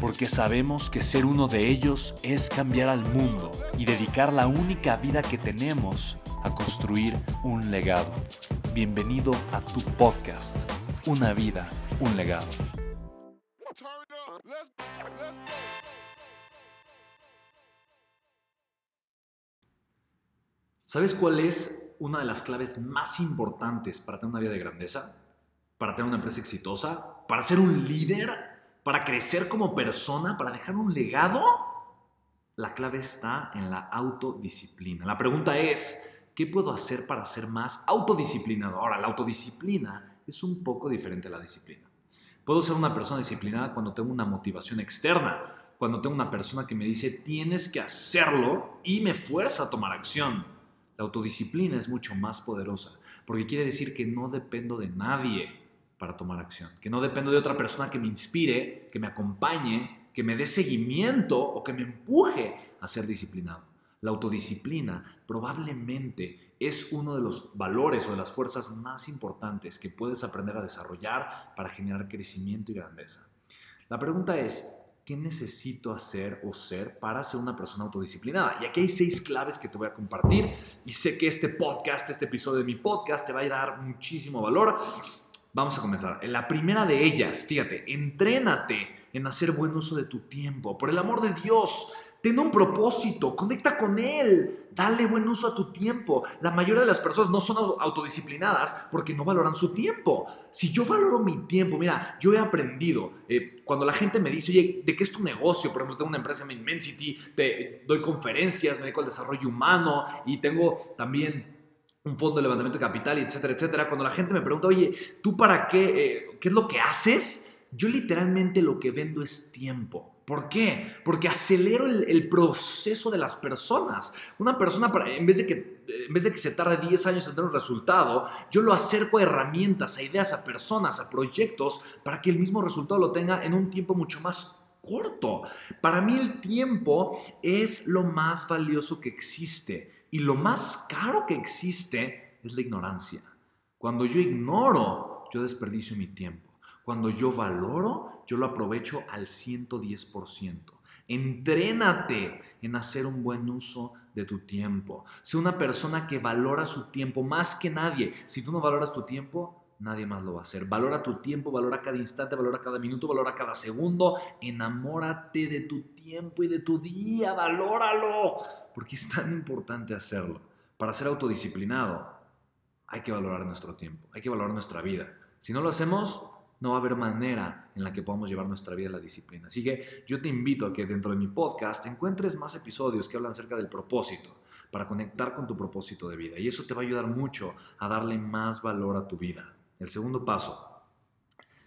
porque sabemos que ser uno de ellos es cambiar al mundo y dedicar la única vida que tenemos a construir un legado. Bienvenido a tu podcast, Una vida, un legado. ¿Sabes cuál es una de las claves más importantes para tener una vida de grandeza? Para tener una empresa exitosa, para ser un líder para crecer como persona, para dejar un legado, la clave está en la autodisciplina. La pregunta es, ¿qué puedo hacer para ser más autodisciplinado? Ahora, la autodisciplina es un poco diferente a la disciplina. Puedo ser una persona disciplinada cuando tengo una motivación externa, cuando tengo una persona que me dice tienes que hacerlo y me fuerza a tomar acción. La autodisciplina es mucho más poderosa porque quiere decir que no dependo de nadie para tomar acción. Que no dependo de otra persona que me inspire, que me acompañe, que me dé seguimiento o que me empuje a ser disciplinado. La autodisciplina probablemente es uno de los valores o de las fuerzas más importantes que puedes aprender a desarrollar para generar crecimiento y grandeza. La pregunta es, ¿qué necesito hacer o ser para ser una persona autodisciplinada? Y aquí hay seis claves que te voy a compartir y sé que este podcast, este episodio de mi podcast te va a dar muchísimo valor Vamos a comenzar. La primera de ellas, fíjate, entrénate en hacer buen uso de tu tiempo. Por el amor de Dios, ten un propósito, conecta con él, dale buen uso a tu tiempo. La mayoría de las personas no son autodisciplinadas porque no valoran su tiempo. Si yo valoro mi tiempo, mira, yo he aprendido, eh, cuando la gente me dice, oye, ¿de qué es tu negocio? Por ejemplo, tengo una empresa en Immensity, te doy conferencias, me dedico al desarrollo humano y tengo también un fondo de levantamiento de capital, etcétera, etcétera, cuando la gente me pregunta, oye, ¿tú para qué? Eh, ¿Qué es lo que haces? Yo literalmente lo que vendo es tiempo. ¿Por qué? Porque acelero el, proceso de las personas. Una persona, en, vez de que, en vez de que se tarde 10 años en tener un resultado, yo lo acerco a herramientas, a ideas, a personas, a proyectos, para que el mismo resultado lo tenga en un tiempo mucho más corto. Para mí el tiempo es lo más valioso que existe. Y lo más caro que existe es la ignorancia. Cuando yo ignoro, yo desperdicio mi tiempo. Cuando yo valoro, yo lo aprovecho al 110%. Entrénate en hacer un buen uso de tu tiempo. Sé una persona que valora su tiempo más que nadie. Si tú no valoras tu tiempo, nadie más lo va a hacer. Valora tu tiempo, valora cada instante, valora cada minuto, valora cada segundo. Enamórate de tu tiempo y de tu día, valóralo. Porque es tan importante hacerlo. Para ser autodisciplinado hay que valorar nuestro tiempo, hay que valorar nuestra vida. Si no lo hacemos, no va a haber manera en la que podamos llevar nuestra vida a la disciplina. Así que yo te invito a que dentro de mi podcast encuentres más episodios que hablan acerca del propósito, para conectar con tu propósito de vida. Y eso te va a ayudar mucho a darle más valor a tu vida. El segundo paso,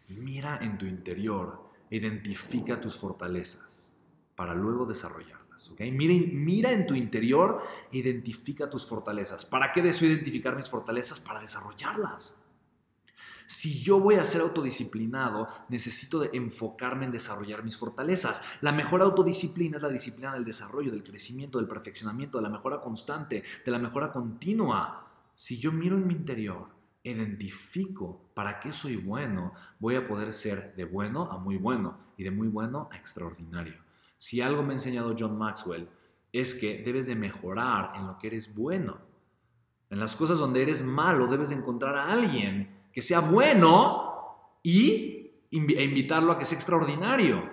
mira en tu interior, identifica tus fortalezas para luego desarrollar. Mira, en tu interior identifica tus fortalezas. ¿Para qué deseo identificar mis fortalezas? Para desarrollarlas. Si yo voy a ser autodisciplinado, necesito enfocarme en desarrollar mis fortalezas. La mejor autodisciplina es la disciplina del desarrollo, del crecimiento, del perfeccionamiento, de la mejora constante, de la mejora continua. Si yo miro en mi interior, identifico para qué soy bueno, voy a poder ser de bueno a muy bueno y de muy bueno a extraordinario. Si algo me ha enseñado John Maxwell es que debes de mejorar en lo que eres bueno. En las cosas donde eres malo debes de encontrar a alguien que sea bueno y e invitarlo a que sea extraordinario.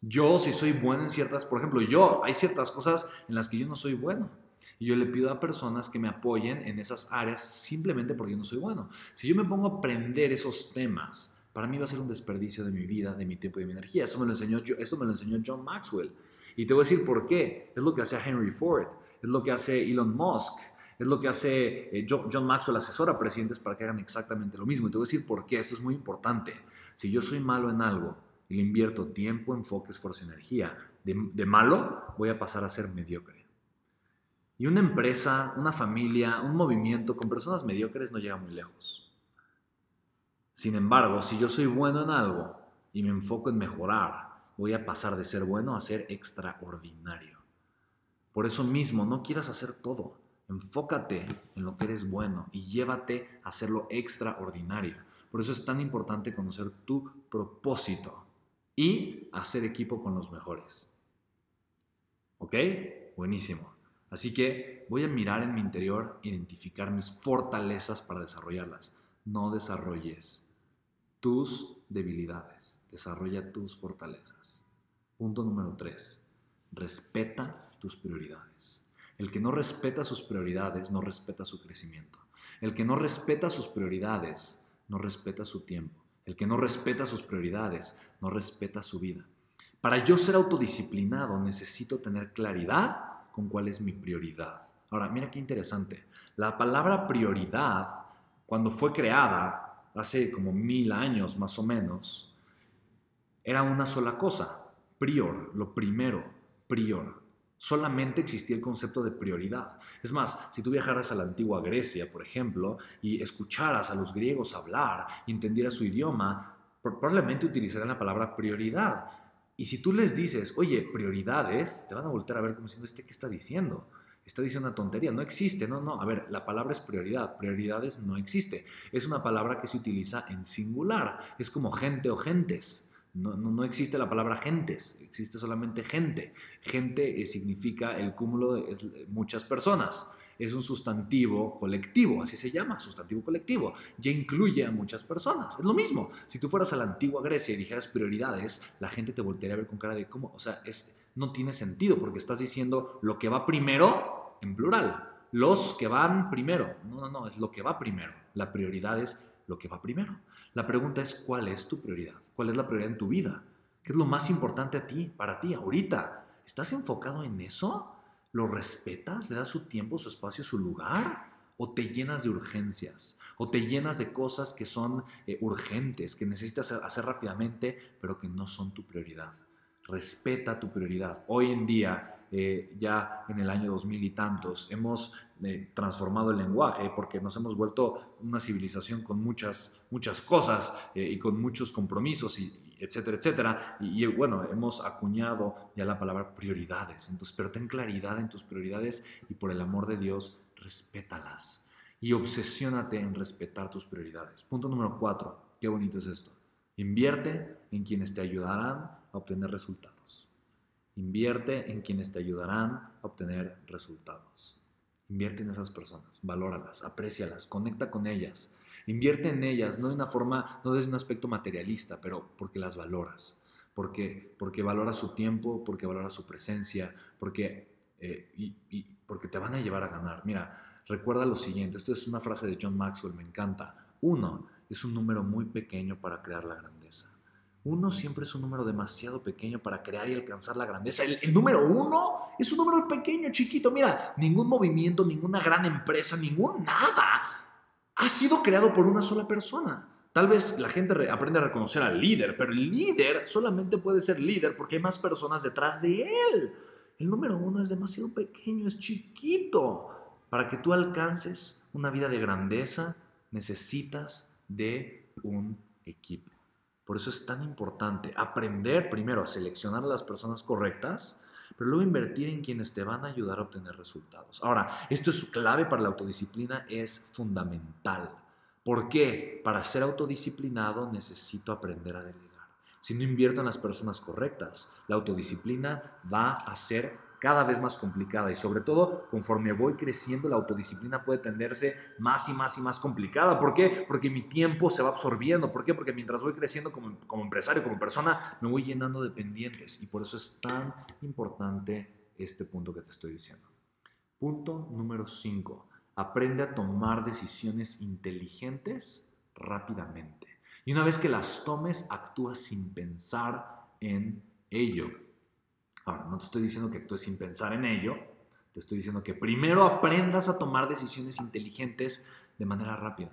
Yo si soy bueno en ciertas, por ejemplo, yo hay ciertas cosas en las que yo no soy bueno. Y yo le pido a personas que me apoyen en esas áreas simplemente porque yo no soy bueno. Si yo me pongo a aprender esos temas, para mí va a ser un desperdicio de mi vida, de mi tiempo y de mi energía. Eso me lo enseñó, eso me lo enseñó John Maxwell. Y te voy a decir por qué. Es lo que hace Henry Ford, es lo que hace Elon Musk, es lo que hace eh, John Maxwell, asesora a presidentes para que hagan exactamente lo mismo. Y te voy a decir por qué. Esto es muy importante. Si yo soy malo en algo y le invierto tiempo, enfoque, esfuerzo y energía, de, de malo voy a pasar a ser mediocre. Y una empresa, una familia, un movimiento con personas mediocres no llega muy lejos. Sin embargo, si yo soy bueno en algo y me enfoco en mejorar, voy a pasar de ser bueno a ser extraordinario. Por eso mismo, no quieras hacer todo. Enfócate en lo que eres bueno y llévate a hacerlo extraordinario. Por eso es tan importante conocer tu propósito y hacer equipo con los mejores. ¿Ok? Buenísimo. Así que voy a mirar en mi interior, identificar mis fortalezas para desarrollarlas. No desarrolles tus debilidades, desarrolla tus fortalezas. Punto número tres, respeta tus prioridades. El que no respeta sus prioridades no respeta su crecimiento. El que no respeta sus prioridades no respeta su tiempo. El que no respeta sus prioridades no respeta su vida. Para yo ser autodisciplinado necesito tener claridad con cuál es mi prioridad. Ahora, mira qué interesante. La palabra prioridad, cuando fue creada hace como mil años más o menos, era una sola cosa, prior, lo primero, prior solamente existía el concepto de prioridad. Es más, si tú viajaras a la antigua Grecia, por ejemplo, y escucharas a los griegos hablar entendieras su idioma, probablemente utilizarían la palabra prioridad. Y si tú les dices, oye, prioridades, te van a volver a ver como diciendo, ¿este qué está diciendo? Está diciendo una tontería, no existe, no, no, a ver, la palabra es prioridad, prioridades no existe. Es una palabra que se utiliza en singular, es como gente o gentes. No, existe la palabra gentes, existe solamente gente. Gente eh, significa el cúmulo de muchas personas. Es un sustantivo colectivo, así se llama, sustantivo colectivo. Ya incluye a muchas personas. Es lo mismo. Si tú fueras a la antigua Grecia y dijeras prioridades, la gente te voltearía a ver con cara de cómo, o sea, es, no tiene sentido porque estás diciendo lo que va primero en plural. Los que van primero. No, no, no, es lo que va primero. La prioridad es lo que va primero. La pregunta es, ¿cuál es tu prioridad? ¿Cuál es la prioridad en tu vida? ¿Qué es lo más importante a ti, para ti, ahorita? ¿Estás enfocado en eso? ¿Lo respetas? ¿Le das su tiempo, su espacio, su lugar? ¿O te llenas de urgencias? ¿O te llenas de cosas que son eh, urgentes, que necesitas hacer rápidamente, pero que no son tu prioridad? Respeta tu prioridad. Hoy en día eh, ya en el año 2000 y tantos, hemos eh, transformado el lenguaje porque nos hemos vuelto una civilización con muchas, muchas cosas y con muchos compromisos y, etcétera, etcétera. Y, bueno, hemos acuñado ya la palabra prioridades. Entonces, pero ten claridad en tus prioridades y por el amor de Dios, respétalas. Y obsesiónate en respetar tus prioridades. Punto número cuatro. Qué bonito es esto. Invierte en quienes te ayudarán a obtener resultados. Invierte en quienes te ayudarán a obtener resultados. Invierte en esas personas, valóralas, aprécialas, conecta con ellas. Invierte en ellas, no de una forma, no desde un aspecto materialista, pero porque las valoras. Porque, porque valoras su tiempo, porque valoras su presencia, porque, eh, y, porque te van a llevar a ganar. Mira, recuerda lo siguiente, esto es una frase de John Maxwell, me encanta. Uno es un número muy pequeño para crear la grandeza. Uno siempre es un número demasiado pequeño para crear y alcanzar la grandeza. El, número uno es un número pequeño, chiquito. Mira, ningún movimiento, ninguna gran empresa, ningún nada ha sido creado por una sola persona. Tal vez la gente aprende a reconocer al líder, pero el líder solamente puede ser líder porque hay más personas detrás de él. El número uno es demasiado pequeño, es chiquito. Para que tú alcances una vida de grandeza, necesitas de un equipo. Por eso es tan importante aprender primero a seleccionar a las personas correctas, pero luego invertir en quienes te van a ayudar a obtener resultados. Ahora, esto es clave para la autodisciplina, es fundamental. ¿Por qué? Para ser autodisciplinado necesito aprender a delegar. Si no invierto en las personas correctas, la autodisciplina va a ser cada vez más complicada y sobre todo conforme voy creciendo la autodisciplina puede tenderse más y más y más complicada. ¿Por qué? Porque mi tiempo se va absorbiendo. ¿Por qué? Porque mientras voy creciendo como, como empresario, como persona, me voy llenando de pendientes y por eso es tan importante este punto que te estoy diciendo. Punto número 5. Aprende a tomar decisiones inteligentes rápidamente. Y una vez que las tomes, actúa sin pensar en ello. Ahora, no te estoy diciendo que actúes sin pensar en ello, te estoy diciendo que primero aprendas a tomar decisiones inteligentes de manera rápida.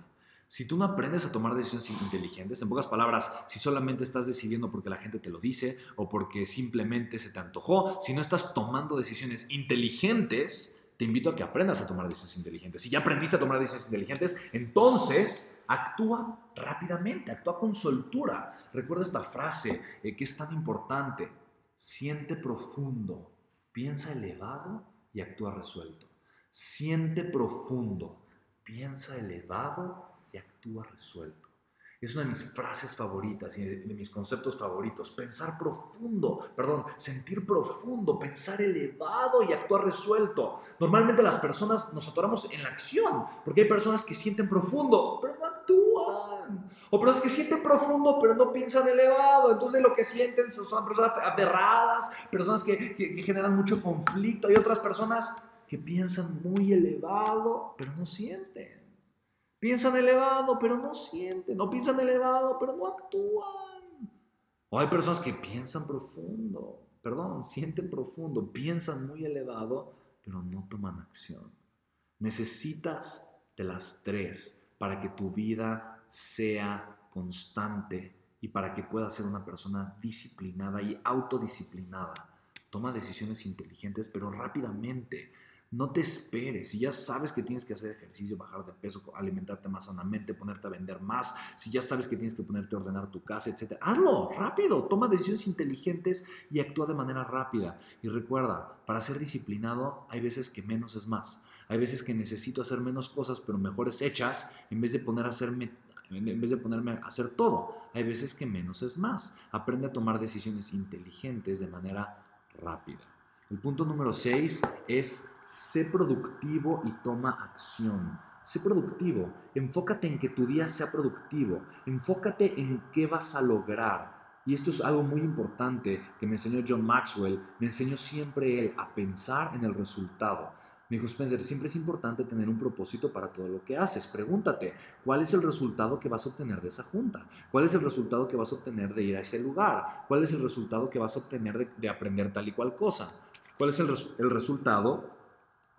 Si tú no aprendes a tomar decisiones inteligentes, en pocas palabras, si solamente estás decidiendo porque la gente te lo dice o porque simplemente se te antojó, si no estás tomando decisiones inteligentes, te invito a que aprendas a tomar decisiones inteligentes. Si ya aprendiste a tomar decisiones inteligentes, entonces actúa rápidamente, actúa con soltura. Recuerda esta frase eh, que es tan importante. Siente profundo, piensa elevado y actúa resuelto. Siente profundo, piensa elevado y actúa resuelto. Es una de mis frases favoritas y de, mis conceptos favoritos. Pensar profundo, perdón, sentir profundo, pensar elevado y actuar resuelto. Normalmente las personas nos atoramos en la acción, porque hay personas que sienten profundo, pero no actúan. O personas que sienten profundo, pero no piensan elevado. Entonces lo que sienten son personas aberradas, personas que, que generan mucho conflicto. Hay otras personas que piensan muy elevado, pero no sienten. Piensan elevado, pero no sienten. No piensan elevado, pero no actúan. O hay personas que piensan profundo, perdón, sienten profundo, piensan muy elevado, pero no toman acción. Necesitas de las tres para que tu vida sea constante y para que puedas ser una persona disciplinada y autodisciplinada. Toma decisiones inteligentes, pero rápidamente. No te esperes. Si ya sabes que tienes que hacer ejercicio, bajar de peso, alimentarte más sanamente, ponerte a vender más, si ya sabes que tienes que ponerte a ordenar tu casa, etc. Hazlo rápido. Toma decisiones inteligentes y actúa de manera rápida. Y recuerda, para ser disciplinado hay veces que menos es más. Hay veces que necesito hacer menos cosas, pero mejores hechas, en vez de poner a hacerme en vez de ponerme a hacer todo. Hay veces que menos es más. Aprende a tomar decisiones inteligentes de manera rápida. El punto número 6 es sé productivo y toma acción. Sé productivo, enfócate en que tu día sea productivo, enfócate en qué vas a lograr. Y esto es algo muy importante que me enseñó John Maxwell, me enseñó siempre él a pensar en el resultado. Me dijo Spencer, siempre es importante tener un propósito para todo lo que haces. Pregúntate, ¿cuál es el resultado que vas a obtener de esa junta? ¿Cuál es el resultado que vas a obtener de ir a ese lugar? ¿Cuál es el resultado que vas a obtener de, aprender tal y cual cosa? ¿Cuál es el, el resultado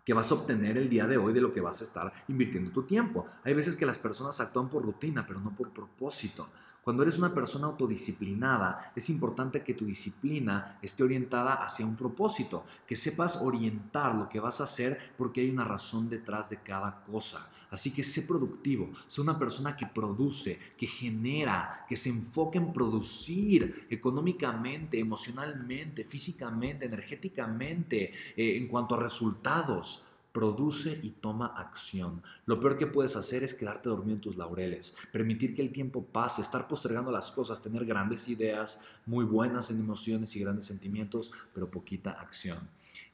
que vas a obtener el día de hoy de lo que vas a estar invirtiendo tu tiempo. Hay veces que las personas actúan por rutina, pero no por propósito. Cuando eres una persona autodisciplinada, es importante que tu disciplina esté orientada hacia un propósito, que sepas orientar lo que vas a hacer porque hay una razón detrás de cada cosa. Así que sé productivo, sé una persona que produce, que genera, que se enfoque en producir económicamente, emocionalmente, físicamente, energéticamente, eh, en cuanto a resultados produce y toma acción. Lo peor que puedes hacer es quedarte dormido en tus laureles, permitir que el tiempo pase, estar postergando las cosas, tener grandes ideas, muy buenas en emociones y grandes sentimientos, pero poquita acción.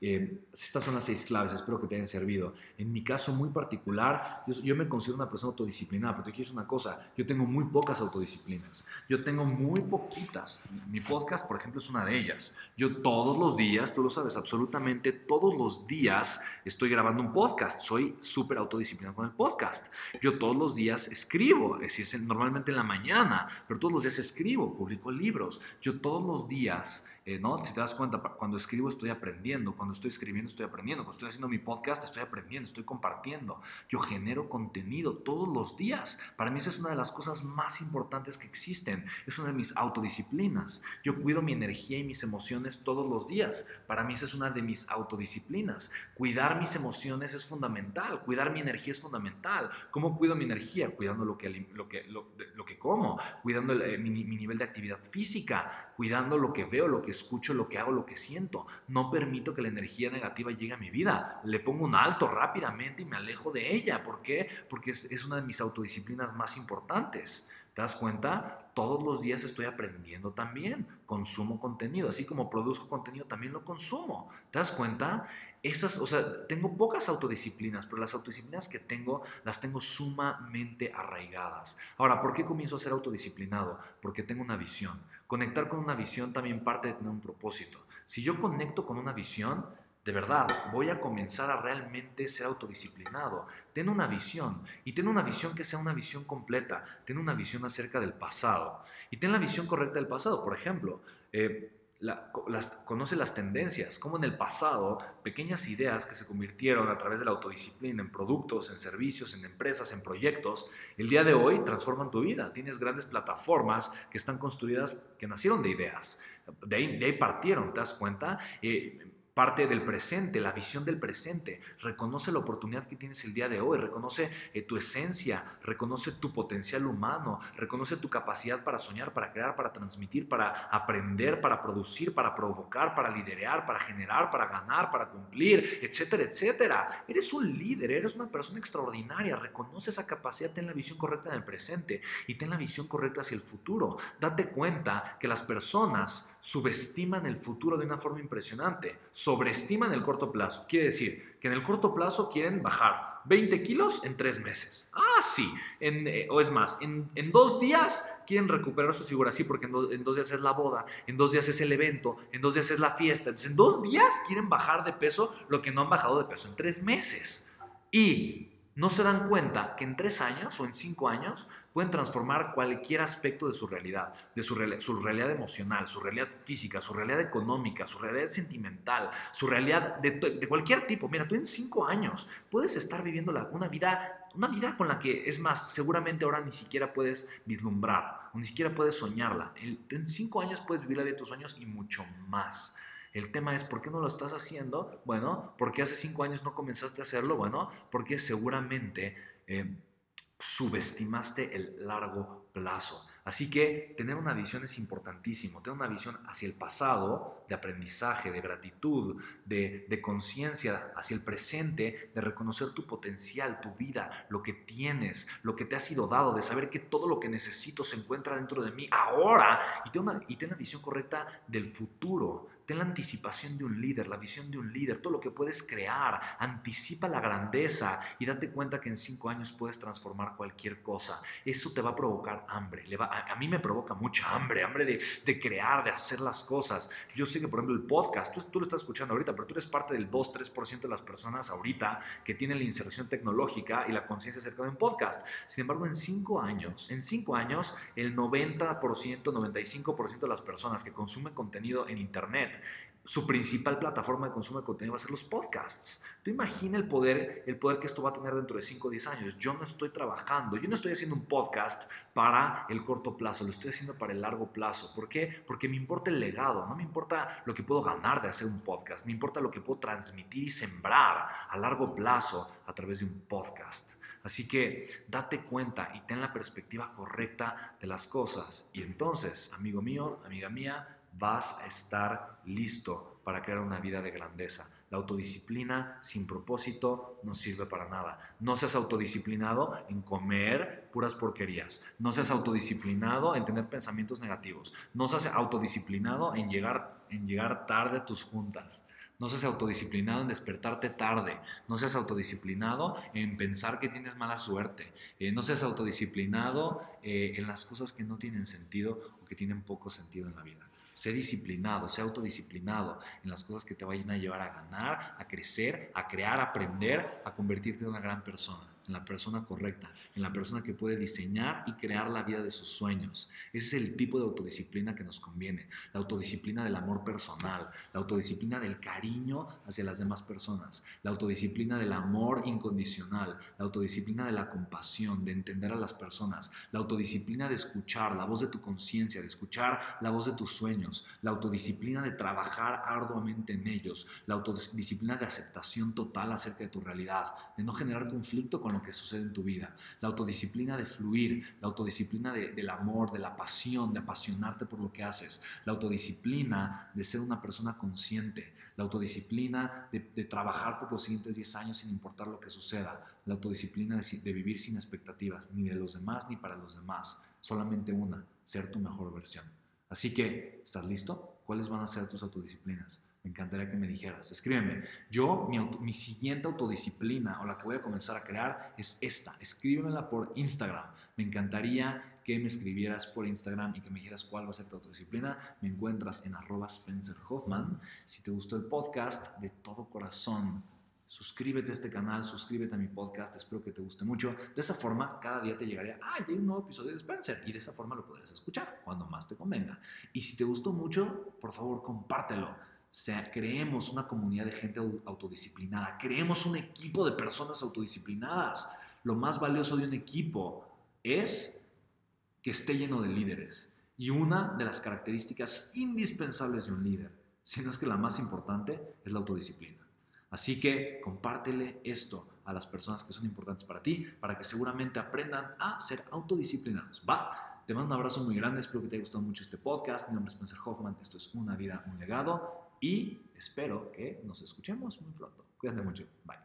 Eh, estas son las seis claves, espero que te hayan servido. En mi caso muy particular, yo, me considero una persona autodisciplinada, pero te quiero decir una cosa, yo tengo muy pocas autodisciplinas, yo tengo muy poquitas. Mi podcast, por ejemplo, es una de ellas. Yo todos los días, tú lo sabes, absolutamente todos los días estoy grabando un podcast, soy súper autodisciplinado con el podcast. Yo todos los días escribo, es decir, normalmente en la mañana, pero todos los días escribo, publico libros. Yo todos los días eh, ¿no? Si te das cuenta, cuando escribo estoy aprendiendo, cuando estoy escribiendo estoy aprendiendo, cuando estoy haciendo mi podcast estoy aprendiendo, estoy compartiendo. Yo genero contenido todos los días. Para mí esa es una de las cosas más importantes que existen. Es una de mis autodisciplinas. Yo cuido mi energía y mis emociones todos los días. Para mí esa es una de mis autodisciplinas. Cuidar mis emociones es fundamental. Cuidar mi energía es fundamental. ¿Cómo cuido mi energía? Cuidando lo que, lo que, lo, que como, cuidando eh, mi, mi nivel de actividad física, cuidando lo que veo, lo que escucho, lo que hago, lo que siento. No permito que la energía negativa llegue a mi vida. Le pongo un alto rápidamente y me alejo de ella. ¿Por qué? Porque es, una de mis autodisciplinas más importantes. ¿Te das cuenta? Todos los días estoy aprendiendo también. Consumo contenido. Así como produzco contenido, también lo consumo. ¿Te das cuenta? Esas, o sea, tengo pocas autodisciplinas, pero las autodisciplinas que tengo las tengo sumamente arraigadas. Ahora, ¿por qué comienzo a ser autodisciplinado? Porque tengo una visión. Conectar con una visión también parte de tener un propósito. Si yo conecto con una visión, De verdad, voy a comenzar a realmente ser autodisciplinado. Ten una visión y ten una visión que sea una visión completa. Ten una visión acerca del pasado y ten la visión correcta del pasado. Por ejemplo, eh, las, conoce las tendencias, como en el pasado pequeñas ideas que se convirtieron a través de la autodisciplina en productos, en servicios, en empresas, en proyectos, el día de hoy transforman tu vida. Tienes grandes plataformas que están construidas, que nacieron de ideas. De ahí, de partieron, ¿te das cuenta? Eh, parte del presente, la visión del presente. Reconoce la oportunidad que tienes el día de hoy, reconoce eh, tu esencia, reconoce tu potencial humano, reconoce tu capacidad para soñar, para crear, para transmitir, para aprender, para producir, para provocar, para liderar, para generar, para ganar, para cumplir, etcétera, etcétera. Eres un líder, eres una persona extraordinaria, reconoce esa capacidad, ten la visión correcta en el presente y ten la visión correcta hacia el futuro. Date cuenta que las personas subestiman el futuro de una forma impresionante sobreestiman el corto plazo. Quiere decir que en el corto plazo quieren bajar 20 kilos en tres meses. Ah, sí. Eh, o es más, en, dos días quieren recuperar su figura. Sí, porque en, dos días es la boda, en dos días es el evento, en dos días es la fiesta. Entonces, en dos días quieren bajar de peso lo que no han bajado de peso en tres meses. Y no se dan cuenta que en tres años o en cinco años pueden transformar cualquier aspecto de su realidad, de su, realidad emocional, su realidad física, su realidad económica, su realidad sentimental, su realidad de, cualquier tipo. Mira, tú en cinco años puedes estar viviendo una vida, una vida con la que, es más, seguramente ahora ni siquiera puedes vislumbrar, o ni siquiera puedes soñarla. En cinco años puedes vivir la vida de tus sueños y mucho más. El tema es, ¿por qué no lo estás haciendo? Bueno, porque hace cinco años no comenzaste a hacerlo? Bueno, porque seguramente eh, subestimaste el largo plazo. Así que tener una visión es importantísimo, tener una visión hacia el pasado, de aprendizaje, de gratitud, de, de conciencia, hacia el presente, de reconocer tu potencial, tu vida, lo que tienes, lo que te ha sido dado, de saber que todo lo que necesito se encuentra dentro de mí ahora. Y tener y tener una visión correcta del futuro, Ten la anticipación de un líder, la visión de un líder, todo lo que puedes crear. Anticipa la grandeza y date cuenta que en cinco años puedes transformar cualquier cosa. Eso te va a provocar hambre. Le va, a, mí me provoca mucha hambre, hambre de, crear, de hacer las cosas. Yo sé que, por ejemplo, el podcast, tú, tú lo estás escuchando ahorita, pero tú eres parte del 2-3% de las personas ahorita que tienen la inserción tecnológica y la conciencia acerca de un podcast. Sin embargo, en cinco años, en cinco años, el 90%, 95% de las personas que consumen contenido en Internet su principal plataforma de consumo de contenido va a ser los podcasts. Tú imagina el poder, el poder que esto va a tener dentro de 5 o 10 años. Yo no estoy trabajando, yo no estoy haciendo un podcast para el corto plazo, lo estoy haciendo para el largo plazo. ¿Por qué? Porque me importa el legado, no me importa lo que puedo ganar de hacer un podcast, me importa lo que puedo transmitir y sembrar a largo plazo a través de un podcast. Así que date cuenta y ten la perspectiva correcta de las cosas. Y entonces, amigo mío, amiga mía, vas a estar listo para crear una vida de grandeza. La autodisciplina sin propósito no sirve para nada. No seas autodisciplinado en comer puras porquerías. No seas autodisciplinado en tener pensamientos negativos. No seas autodisciplinado en llegar, en llegar tarde a tus juntas. No seas autodisciplinado en despertarte tarde. No seas autodisciplinado en pensar que tienes mala suerte. Eh, no seas autodisciplinado eh, en las cosas que no tienen sentido o que tienen poco sentido en la vida. Sé disciplinado, sé autodisciplinado en las cosas que te vayan a llevar a ganar, a crecer, a crear, a aprender, a convertirte en una gran persona en la persona correcta, en la persona que puede diseñar y crear la vida de sus sueños. Ese es el tipo de autodisciplina que nos conviene. La autodisciplina del amor personal, la autodisciplina del cariño hacia las demás personas, la autodisciplina del amor incondicional, la autodisciplina de la compasión, de entender a las personas, la autodisciplina de escuchar la voz de tu conciencia, de escuchar la voz de tus sueños, la autodisciplina de trabajar arduamente en ellos, la autodisciplina de aceptación total acerca de tu realidad, de no generar conflicto con lo que sucede en tu vida, la autodisciplina de fluir, la autodisciplina del amor, de la pasión, de apasionarte por lo que haces, la autodisciplina de ser una persona consciente, la autodisciplina de, trabajar por los siguientes 10 años sin importar lo que suceda, la autodisciplina de, de vivir sin expectativas, ni de los demás ni para los demás, solamente una, ser tu mejor versión. Así que, ¿estás listo? ¿cuáles van a ser tus autodisciplinas? Me encantaría que me dijeras. Escríbeme. Yo, mi, siguiente autodisciplina o la que voy a comenzar a crear es esta. Escríbemela por Instagram. Me encantaría que me escribieras por Instagram y que me dijeras cuál va a ser tu autodisciplina. Me encuentras en arroba Spencer Hoffman. Si te gustó el podcast, de todo corazón, suscríbete a este canal, suscríbete a mi podcast, espero que te guste mucho. De esa forma, cada día te llegaría, ah, un nuevo episodio de Spencer, y de esa forma lo podrás escuchar cuando más te convenga. Y si te gustó mucho, por favor, compártelo sea, creemos una comunidad de gente autodisciplinada, creemos un equipo de personas autodisciplinadas. Lo más valioso de un equipo es que esté lleno de líderes. Y una de las características indispensables de un líder, si no es que la más importante, es la autodisciplina. Así que compártele esto a las personas que son importantes para ti, para que seguramente aprendan a ser autodisciplinados. Va, te mando un abrazo muy grande, espero que te haya gustado mucho este podcast. Mi nombre es Spencer Hoffman, esto es Una vida, un legado y espero que nos escuchemos muy pronto. Cuídate mucho. Bye.